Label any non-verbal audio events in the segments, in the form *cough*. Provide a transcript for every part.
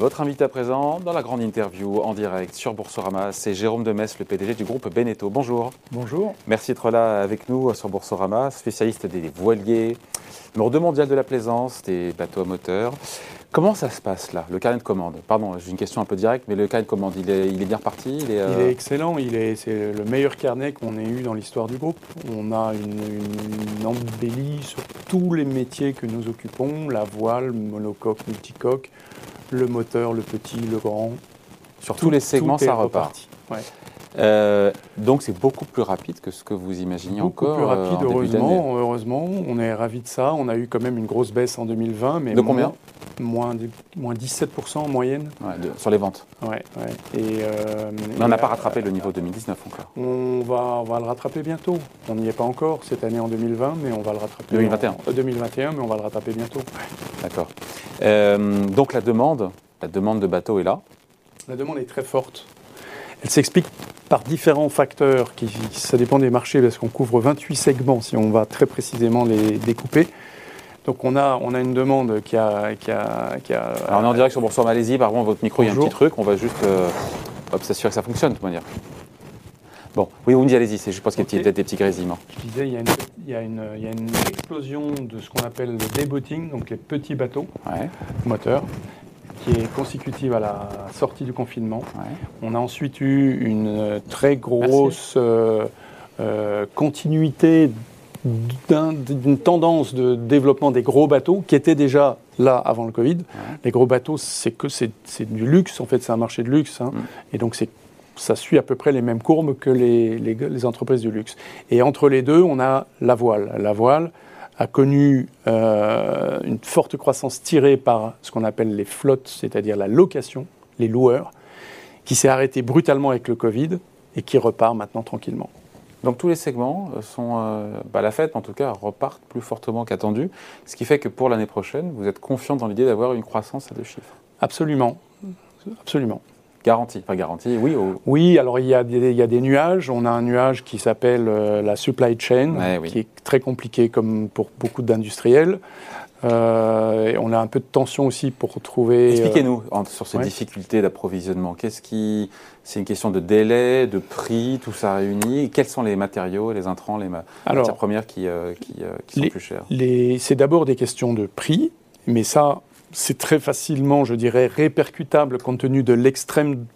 Votre invité à présent dans la grande interview en direct sur Boursorama, c'est Jérôme Demès, le PDG du groupe Beneteau. Bonjour. Bonjour. Merci d'être là avec nous sur Boursorama, spécialiste des voiliers, 2 mondial de la plaisance, des bateaux à moteur. Comment ça se passe là, le carnet de commande Pardon, j'ai une question un peu directe, mais le carnet de commande, il est, il est bien reparti il est, euh, excellent, il est, c'est le meilleur carnet qu'on ait eu dans l'histoire du groupe. On a une, une, embellie sur tous les métiers que nous occupons, la voile, monocoque, multicoque, le moteur, le petit, le grand. Sur tous les segments, ça repart. Euh, donc c'est beaucoup plus rapide que ce que vous imaginiez beaucoup encore. Plus rapide, heureusement, heureusement. On est ravis de ça. On a eu quand même une grosse baisse en 2020, mais de combien moins, moins 17% en moyenne. sur les ventes. Ouais, Et, euh, mais on n'a pas rattrapé le niveau 2019 encore. On va, on va le rattraper bientôt. On n'y est pas encore cette année en 2020, mais on va le rattraper. 2021. En, 2021, mais on va le rattraper bientôt. D'accord. Euh, donc la demande, la demande de bateaux est là. La demande est très forte. Elle s'explique par différents facteurs, qui, ça dépend des marchés, parce qu'on couvre 28 segments si on va très précisément les découper. Donc on a, on a une demande qui a... Qui a, qui a Alors on est en direct sur Boursorama Malaisie, par contre votre micro, il y a un petit truc, on va juste euh, s'assurer que ça fonctionne de toute manière. Bon, oui, on dit allez-y, c'est je pense qu'il y a peut-être des petits grésillements. Je disais, il y, a une, il, y a une, il y a une explosion de ce qu'on appelle le débotting, donc les petits bateaux moteurs, qui est consécutive à la sortie du confinement. On a ensuite eu une très grosse euh, euh, continuité d'une tendance de développement des gros bateaux qui était déjà là avant le Covid. Les gros bateaux, c'est que c'est du luxe, en fait, c'est un marché de luxe. Hein. Mm. Et donc, ça suit à peu près les mêmes courbes que les, les, les, entreprises du luxe. Et entre les deux, on a la voile. La voile a connu euh, une forte croissance tirée par ce qu'on appelle les flottes, c'est-à-dire la location, les loueurs, qui s'est arrêtée brutalement avec le Covid et qui repart maintenant tranquillement. Donc tous les segments euh, sont, euh, bah, la fête en tout cas, repartent plus fortement qu'attendu, ce qui fait que pour l'année prochaine, vous êtes confiant dans l'idée d'avoir une croissance à deux chiffres. Absolument, absolument. Garantie, pas garantie, oui. Oui, alors il y, a des, il y, a des, nuages. On a un nuage qui s'appelle euh, la supply chain, qui est très compliqué comme pour beaucoup d'industriels. Euh, on a un peu de tension aussi pour trouver. Expliquez-nous sur ces difficultés d'approvisionnement. Qu'est-ce qui, c'est une question de délai, de prix, tout ça réuni. Quels sont les matériaux, les intrants, les matières premières qui, euh, qui, euh, qui sont plus chères? C'est d'abord des questions de prix, mais ça, c'est très facilement, je dirais, répercutable compte tenu de l'extrême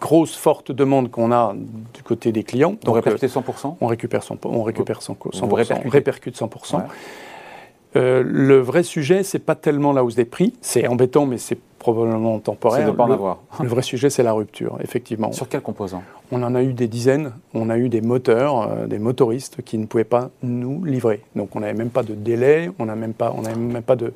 grosse, forte demande qu'on a du côté des clients. Donc, on répercute 100% On récupère 100%. On récupère 100%. On, répercute 100%. Euh, le vrai sujet, c'est pas tellement la hausse des prix. C'est embêtant, mais c'est probablement temporaire. C'est de pas en avoir. *laughs* le vrai sujet, c'est la rupture, effectivement. Sur quels composants On en a eu des dizaines. On a eu des moteurs, euh, des motoristes qui ne pouvaient pas nous livrer. Donc on n'avait même pas de délai, on n'a même pas, on même pas de,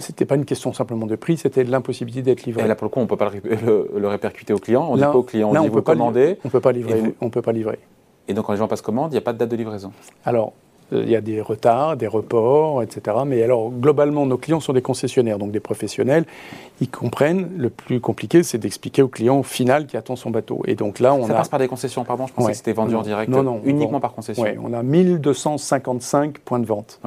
c'était pas une question simplement de prix, c'était de l'impossibilité d'être livré. Et là, pour le coup, on ne peut pas le, répercuter au client. On dit pas au client, on dit vous commandez. On peut pas livrer. On peut pas livrer. Et donc, quand les gens passent commande, il n'y a pas de date de livraison. Alors, il y a des retards, des reports, etc. Mais alors, globalement, nos clients sont des concessionnaires, donc des professionnels. Ils comprennent. Le plus compliqué, c'est d'expliquer au client final qui attend son bateau. Et donc là, on Ça passe par des concessions, pardon Je pensais que c'était vendu en direct. Non, non. Uniquement par concession. Oui, on a 1255 points de vente.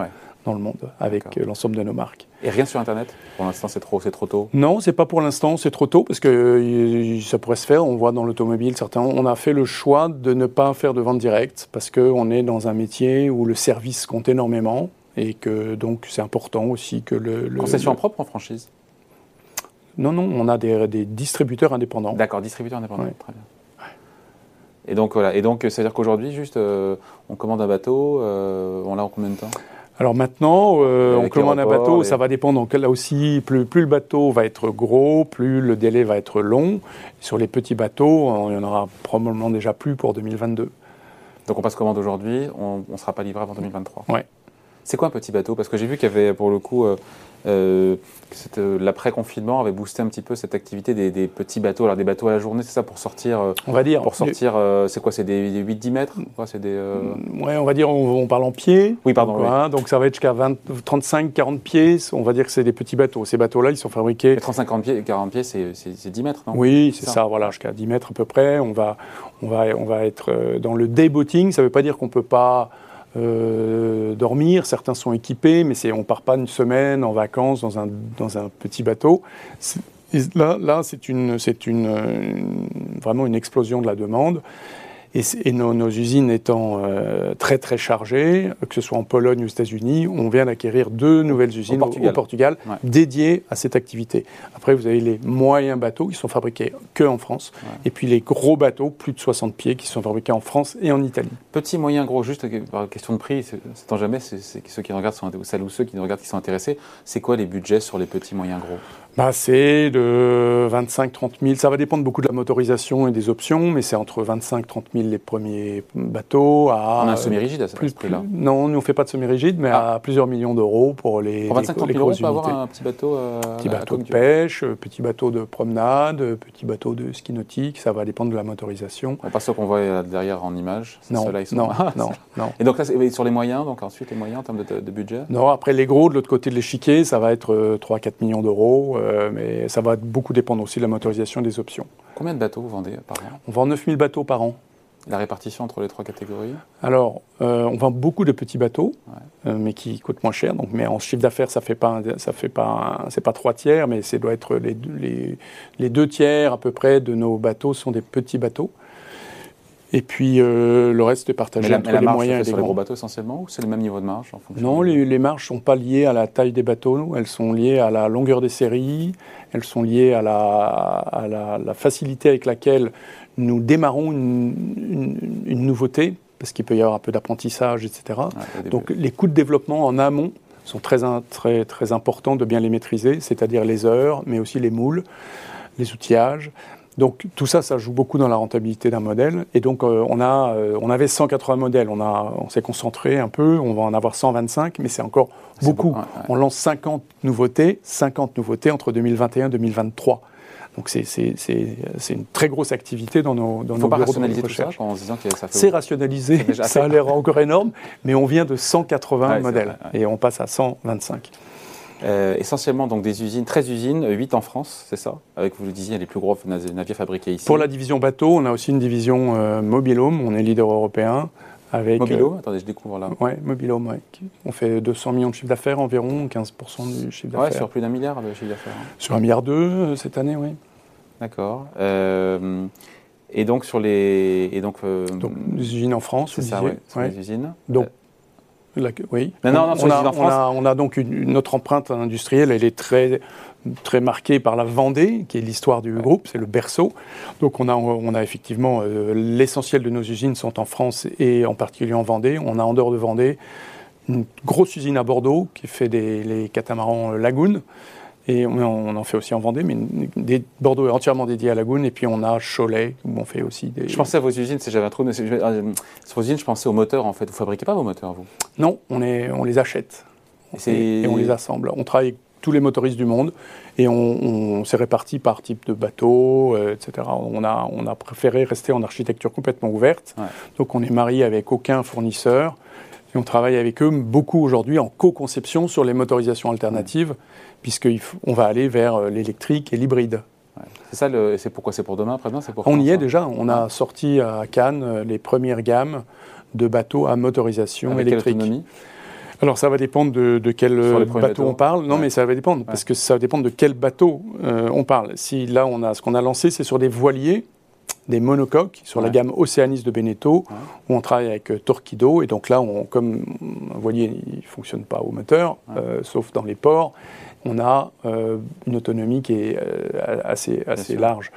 Dans le monde avec l'ensemble de nos marques. Et rien sur Internet Pour l'instant, c'est trop, c'est trop tôt? Non, c'est pas pour l'instant, c'est trop tôt parce que euh, ça pourrait se faire. On voit dans l'automobile, certains, on a fait le choix de ne pas faire de vente directe parce qu'on est dans un métier où le service compte énormément et que donc c'est important aussi que le. Concession propre en franchise? Non, non, on a des, distributeurs indépendants. D'accord, distributeurs indépendants, très bien. Et donc voilà, et donc c'est à dire qu'aujourd'hui, juste, euh, on commande un bateau, euh, on l'a en combien de temps? Alors maintenant, euh, on commande un bateau, ça va dépendre. Donc là aussi, plus, plus, le bateau va être gros, plus le délai va être long. Sur les petits bateaux, il y en aura probablement déjà plus pour 2022. Donc on passe commande aujourd'hui, on ne sera pas livré avant 2023. Ouais. C'est quoi un petit bateau? Parce que j'ai vu qu'il y avait pour le coup euh, euh, euh, l'après-confinement avait boosté un petit peu cette activité des, petits bateaux. Alors des bateaux à la journée, c'est ça pour sortir euh, On va dire. Pour sortir, c'est quoi? C'est des, 8-10 mètres? C'est des, mm, Ouais, on va dire, on, parle en pieds. Oui, pardon. Donc, donc ça va être jusqu'à 35-40 pieds. On va dire que c'est des petits bateaux. Ces bateaux-là, ils sont fabriqués. 35-40 pieds, 40 pieds, c'est 10 mètres, non? Oui, c'est ça. voilà, jusqu'à 10 mètres à peu près. On va, on va, on va être dans le day-boating. Ça ne veut pas dire qu'on ne peut pas euh, dormir. Certains sont équipés, mais on ne part pas une semaine en vacances dans un, dans un petit bateau. là, c'est une, une, vraiment une explosion de la demande. Et, nos, usines étant euh, très très chargées, que ce soit en Pologne ou aux États-Unis, on vient d'acquérir deux nouvelles usines au Portugal, dédiées à cette activité. Après, vous avez les moyens bateaux qui sont fabriqués que en France, et puis les gros bateaux, plus de 60 pieds, qui sont fabriqués en France et en Italie. Petit, moyen, gros, juste par question de prix, c'est jamais, c'est ceux qui regardent sont, celles ou ceux qui nous regardent qui sont intéressés. C'est quoi les budgets sur les petits, moyens, gros? Bah, C'est de 25-30 000. Ça va dépendre beaucoup de la motorisation et des options, mais c'est entre 25-30 000 les premiers bateaux. À, on a un semi-rigide à ce prix-là Non, nous on ne fait pas de semi-rigide, mais à ah. plusieurs millions d'euros pour les. Pour 25 000 euros, on peut avoir un petit bateau. Euh, petit bateau de pêche, petit bateau de promenade, petit bateau de ski nautique. Ça va dépendre de la motorisation. Pas ceux qu'on voit derrière en image. Non, non, non, non, Et donc là, sur les moyens, donc ensuite les moyens en termes de, budget? Non, après les gros de l'autre côté de l'échiquier, ça va être 3-4 euh, millions d'euros. Euh, mais ça va beaucoup dépendre aussi de la motorisation des options. Combien de bateaux vous vendez par an? On vend 9000 bateaux par an. La répartition entre les trois catégories? Alors, euh, on vend beaucoup de petits bateaux, euh, mais qui coûtent moins cher. Donc, mais en chiffre d'affaires, ça fait pas, ça fait pas, c'est pas trois tiers, mais ça doit être les, les, les, deux tiers à peu près de nos bateaux sont des petits bateaux. Et puis euh, le reste est partagé entre les moyens et les sur les gros bateaux essentiellement ou c'est le même niveau de marge Non, les, les marges ne sont pas liées à la taille des bateaux, elles sont liées à la longueur des séries, elles sont liées à la, à la, facilité avec laquelle nous démarrons une, une, nouveauté, parce qu'il peut y avoir un peu d'apprentissage, etc. Donc les coûts de développement en amont sont très, très, très importants de bien les maîtriser, c'est-à-dire les heures, mais aussi les moules, les outillages. Donc tout ça, ça joue beaucoup dans la rentabilité d'un modèle. Et donc euh, on, a, euh, on avait 180 modèles, on, a, on s'est concentré un peu, on va en avoir 125, mais c'est encore beaucoup. On lance 50 nouveautés, 50 nouveautés entre 2021 et 2023. Donc c'est, une très grosse activité dans nos, dans Faut pas rationaliser ça en disant que ça fait... C'est rationalisé, ça a l'air encore énorme, mais on vient de 180 modèles. et on passe à 125. Euh, essentiellement donc des usines, 13 usines, 8 en France, c'est ça? Avec, vous le disiez, les plus gros navires fabriqués ici. Pour la division bateau, on a aussi une division euh, Mobilhome, on est leader européen. Avec, Mobilhome euh, Attendez, je découvre là. Oui, Mobilhome, ouais. On fait 200 millions de chiffre d'affaires environ, 15% du chiffre d'affaires. Ouais, sur plus d'un milliard de chiffre d'affaires. Sur un milliard deux cette année, oui. D'accord. et donc sur les... Et donc, donc des usines en France, c'est ça, oui, les usines. Donc oui. on, a, on, a, donc une, notre empreinte industrielle, elle est très, très marquée par la Vendée, qui est l'histoire du groupe, c'est le berceau. Donc on a, on a effectivement euh, l'essentiel de nos usines sont en France et en particulier en Vendée. On a en dehors de Vendée une grosse usine à Bordeaux qui fait des, les catamarans euh, Lagoon. Et on, en fait aussi en Vendée, mais des, Bordeaux est entièrement dédié à Lagoon. Et puis on a Cholet, où on fait aussi des. Je pensais à vos usines, c'est j'avais un trou. Sur vos usines, je pensais aux moteurs en fait. Vous fabriquez pas vos moteurs, vous? Non, on, est, on les achète. Et, et, on les assemble. On travaille avec tous les motoristes du monde et on, s'est réparti par type de bateau, euh, etc. On a, on a préféré rester en architecture complètement ouverte. Donc on est marié avec aucun fournisseur. Et on travaille avec eux beaucoup aujourd'hui en co-conception sur les motorisations alternatives puisqu'on va aller vers euh, l'électrique et l'hybride. C'est ça, c'est pourquoi c'est pour demain, après-demain On y est déjà. On a sorti à Cannes euh, les premières gammes de bateaux à motorisation Avec électrique. Quelle alors ça va dépendre de, quel euh, bateau on parle. Non, mais ça va dépendre parce que ça va dépendre de quel bateau on parle. Si là on a ce qu'on a lancé, c'est sur des voiliers, des monocoques sur la gamme Océanis de Beneteau, où on travaille avec Torquido. Et donc là, on, comme un voilier, il fonctionne pas au moteur, sauf dans les ports on a euh, une autonomie qui est euh, assez, assez large.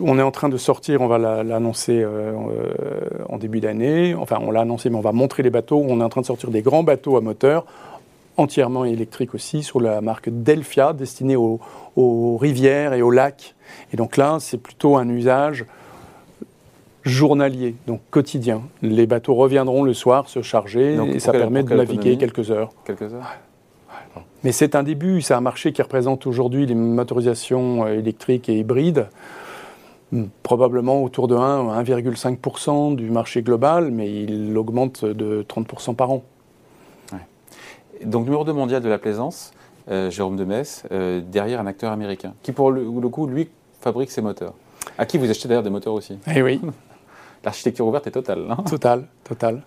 On est en train de sortir, on va l'annoncer euh, en début d'année, enfin on l'a annoncé, mais on va montrer les bateaux. On est en train de sortir des grands bateaux à moteur, entièrement électriques aussi, sur la marque Delphia, destinée aux, rivières et aux lacs. Et donc là, c'est plutôt un usage journalier, donc quotidien. Les bateaux reviendront le soir se charger et ça permet de naviguer quelques heures. Quelques heures mais c'est un début, c'est un marché qui représente aujourd'hui les motorisations euh, électriques et hybrides, hmm, probablement autour de 1, 1,5% du marché global, mais il augmente de 30% par an. Donc numéro 2 mondial de la plaisance, euh, Jérôme Demès, euh, derrière un acteur américain, qui pour le, le coup, lui, fabrique ses moteurs. À qui vous achetez d'ailleurs des moteurs aussi? Eh oui. *laughs* L'architecture ouverte est totale. Hein totale, totale.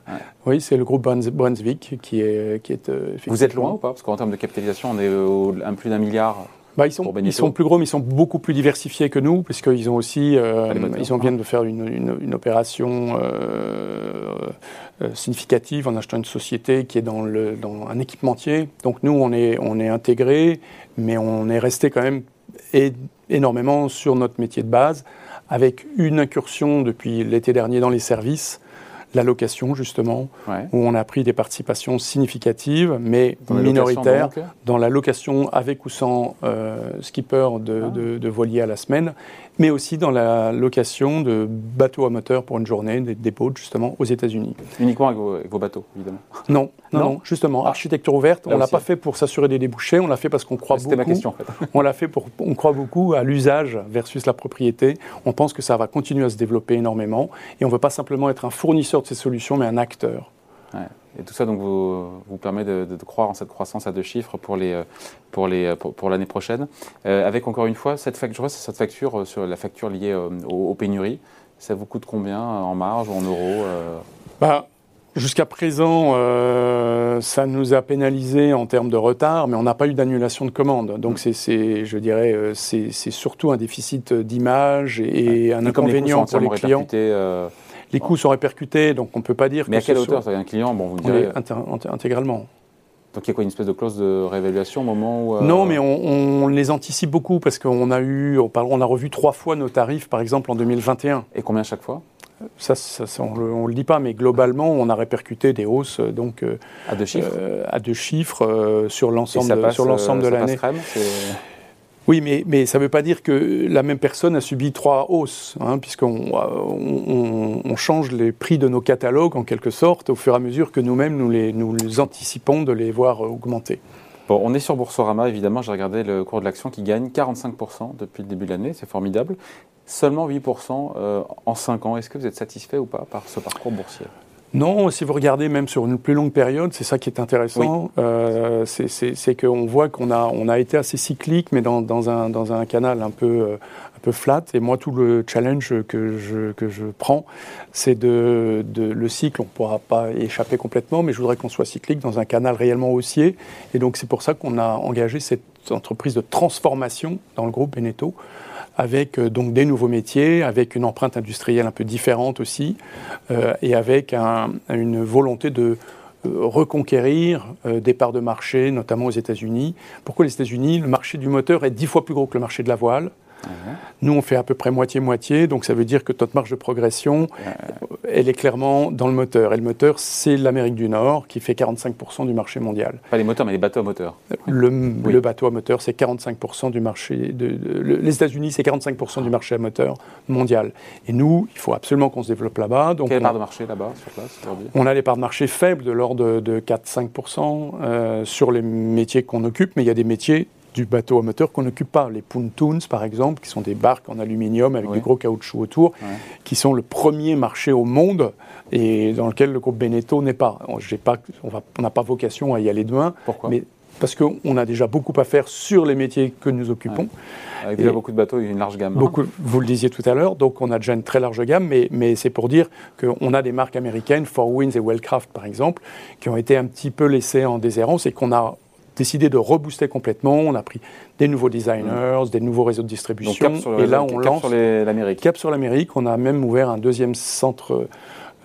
Oui, c'est le groupe Brunswick qui est. Qui est Vous êtes loin ou pas? Parce qu'en termes de capitalisation, on est au, un plus d'un milliard bah, ils, sont, ils sont plus gros, mais ils sont beaucoup plus diversifiés que nous, puisqu'ils ont aussi, euh, ils ont, viennent de faire une, une, opération euh, euh, significative en achetant une société qui est dans, le, dans un équipementier. Donc nous, on est, on est intégré, mais on est resté quand même énormément sur notre métier de base, avec une incursion depuis l'été dernier dans les services la location, justement, où on a pris des participations significatives, mais minoritaires, dans la location avec ou sans euh, skipper de, ah. de, voilier à la semaine, mais aussi dans la location de bateaux à moteur pour une journée, des dépôts, justement, aux États-Unis. Uniquement avec vos, bateaux, évidemment Non, non, non, justement, architecture ouverte, on ne l'a pas fait pour s'assurer des débouchés, on l'a fait parce qu'on croit beaucoup. ma question, en fait. *laughs* on l'a fait pour, on croit beaucoup à l'usage versus la propriété. On pense que ça va continuer à se développer énormément, et on ne veut pas simplement être un fournisseur de ces solutions, mais un acteur. Et tout ça donc vous, vous permet de, croire en cette croissance à deux chiffres pour les pour les pour, l'année prochaine. Euh, avec encore une fois cette facture, cette facture euh, sur la facture liée euh, aux, pénuries, ça vous coûte combien en marge ou en euros bah, Jusqu'à présent, ça nous a pénalisé en termes de retard, mais on n'a pas eu d'annulation de commande. Donc, mm. c'est, je dirais, c'est surtout un déficit d'image et un inconvénient pour les clients les coûts sont répercutés, donc on ne peut pas dire Mais à quelle hauteur soit... un client bon, vous direz... Intégralement. Donc il y a quoi une espèce de clause de réévaluation au moment où... Euh, non, mais on, les anticipe beaucoup parce qu'on a eu, on a revu trois fois nos tarifs, par exemple en 2021. Et combien chaque fois? Ça, on ne le, dit pas, mais globalement, on a répercuté des hausses donc, euh, à deux chiffres, euh, à deux chiffres sur l'ensemble de, sur l'ensemble de l'année. Oui, mais, mais ça ne veut pas dire que la même personne a subi trois hausses, hein, puisqu'on on, change les prix de nos catalogues en quelque sorte au fur et à mesure que nous-mêmes nous les, nous anticipons de les voir augmenter. Bon, on est sur Boursorama, évidemment, j'ai regardé le cours de l'action qui gagne 45% depuis le début de l'année, c'est formidable. Seulement 8% euh, en 5 ans. Est-ce que vous êtes satisfait ou pas par ce parcours boursier? Non, si vous regardez même sur une plus longue période, c'est ça qui est intéressant, euh, c'est qu'on voit qu'on a, on a été assez cyclique, mais dans, dans, un, dans un canal un peu, euh, un peu flat. Et moi, tout le challenge que je, que je prends, c'est de, de, le cycle, on ne pourra pas échapper complètement, mais je voudrais qu'on soit cyclique dans un canal réellement haussier. Et donc, c'est pour ça qu'on a engagé cette entreprise de transformation dans le groupe Beneteau avec euh, donc des nouveaux métiers, avec une empreinte industrielle un peu différente aussi, euh, et avec une volonté de euh, reconquérir des parts de marché, notamment aux États-Unis. Pourquoi les États-Unis Le marché du moteur est dix fois plus gros que le marché de la voile. Nous, on fait à peu près moitié-moitié, donc ça veut dire que notre marge de progression, elle est clairement dans le moteur. Et le moteur, c'est l'Amérique du Nord qui fait 45% du marché mondial. Pas les moteurs, mais les bateaux à moteur. Le, bateau à moteur, c'est 45% du marché. De, les États-Unis, c'est 45% du marché à moteur mondial. Et nous, il faut absolument qu'on se développe là-bas. Quelle part de marché là-bas, sur place On a des parts de marché faibles, de l'ordre de, 4-5% euh, sur les métiers qu'on occupe, mais il y a des métiers du bateau à moteur qu'on n'occupe pas. Les pontoons, par exemple, qui sont des barques en aluminium avec du gros caoutchouc autour, qui sont le premier marché au monde et dans lequel le groupe Beneteau n'est pas. pas on n'a pas vocation à y aller demain. Pourquoi mais parce qu'on a déjà beaucoup à faire sur les métiers que nous occupons. Avec déjà beaucoup de bateaux et une large gamme. Hein. Beaucoup, Vous le disiez tout à l'heure, donc on a déjà une très large gamme, mais, mais c'est pour dire qu'on a des marques américaines, Four Winds et Wellcraft par exemple, qui ont été un petit peu laissées en déshérence et qu'on a décidé de rebooster complètement. On a pris des nouveaux designers, des nouveaux réseaux de distribution. et là, on lance. Cap sur l'Amérique. Cap sur l'Amérique. On a même ouvert un deuxième centre.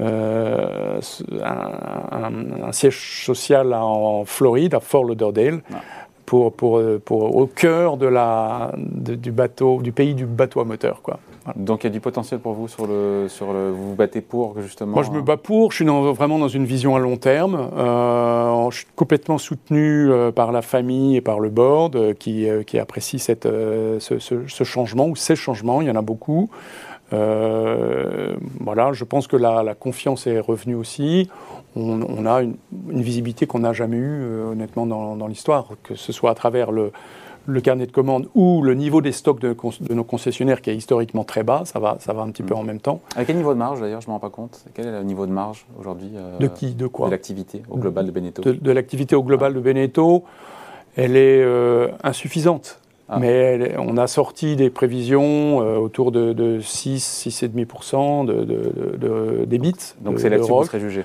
Euh, un, siège social en Floride, à Fort Lauderdale, ah. pour, pour, pour, au cœur de la, du bateau, du pays du bateau à moteur. Quoi. Donc il y a du potentiel pour vous sur le, sur le, vous vous battez pour justement. Moi je me bats pour. Je suis vraiment dans une vision à long terme. Euh, je suis complètement soutenu euh, par la famille et par le board euh, qui, qui apprécie cette, ce, changement ou ces changements. Il y en a beaucoup. voilà, je pense que la, la confiance est revenue aussi. On, a une, une visibilité qu'on n'a jamais eue honnêtement dans, dans l'histoire, que ce soit à travers le le carnet de commandes ou le niveau des stocks de, nos concessionnaires qui est historiquement très bas, ça va, ça va un petit peu mm. en même temps. À quel niveau de marge d'ailleurs Je ne me rends pas compte. Quel est le niveau de marge aujourd'hui euh, De qui De quoi De l'activité au global de Beneteau. De, l'activité au global de Beneteau, elle est euh, insuffisante. Ah. Mais on a sorti des prévisions euh, autour de, de 6, 6,5% de, de, de, Donc c'est là-dessus jugé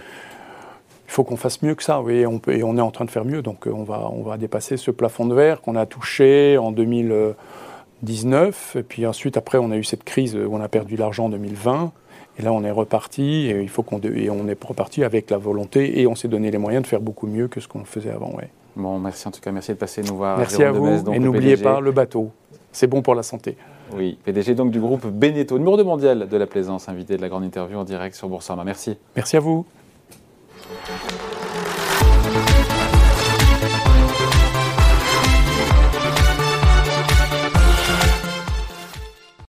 faut qu'on fasse mieux que ça, oui, on peut, et on est en train de faire mieux, donc on va, on va dépasser ce plafond de verre qu'on a touché en 2019, et puis ensuite, après, on a eu cette crise où on a perdu l'argent en 2020, et là, on est reparti, et il faut qu'on et on est reparti avec la volonté, et on s'est donné les moyens de faire beaucoup mieux que ce qu'on faisait avant, ouais. Bon, merci en tout cas, merci de passer nous voir. Merci à vous, et n'oubliez pas le bateau, c'est bon pour la santé. Oui, PDG donc du groupe Beneteau, numéro de mondial de la plaisance, invité de la grande interview en direct sur Boursorama. Merci. Merci à vous. Thank you.